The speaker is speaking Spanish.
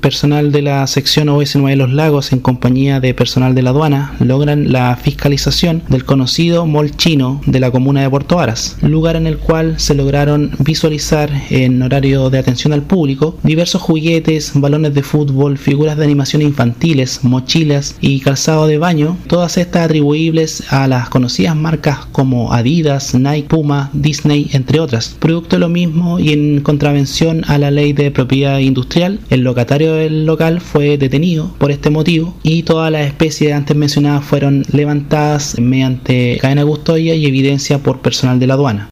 Personal de la sección OS9 de los Lagos en compañía de personal de la aduana logran la fiscalización del conocido mall chino de la comuna de Puerto Aras, lugar en el cual se lograron visualizar en horario de atención al público diversos juguetes, balones de fútbol, figuras de animación infantiles, mochilas y calzado de baño, todas estas atribuibles a las conocidas marcas como Adidas, Nike, Puma, Disney, entre otras. Producto de lo mismo y en contravención a la ley de propiedad industrial, el locatario del local fue detenido por este motivo y todas las especies antes mencionadas fueron levantadas mediante cadena custodia y evidencia por personal de la aduana.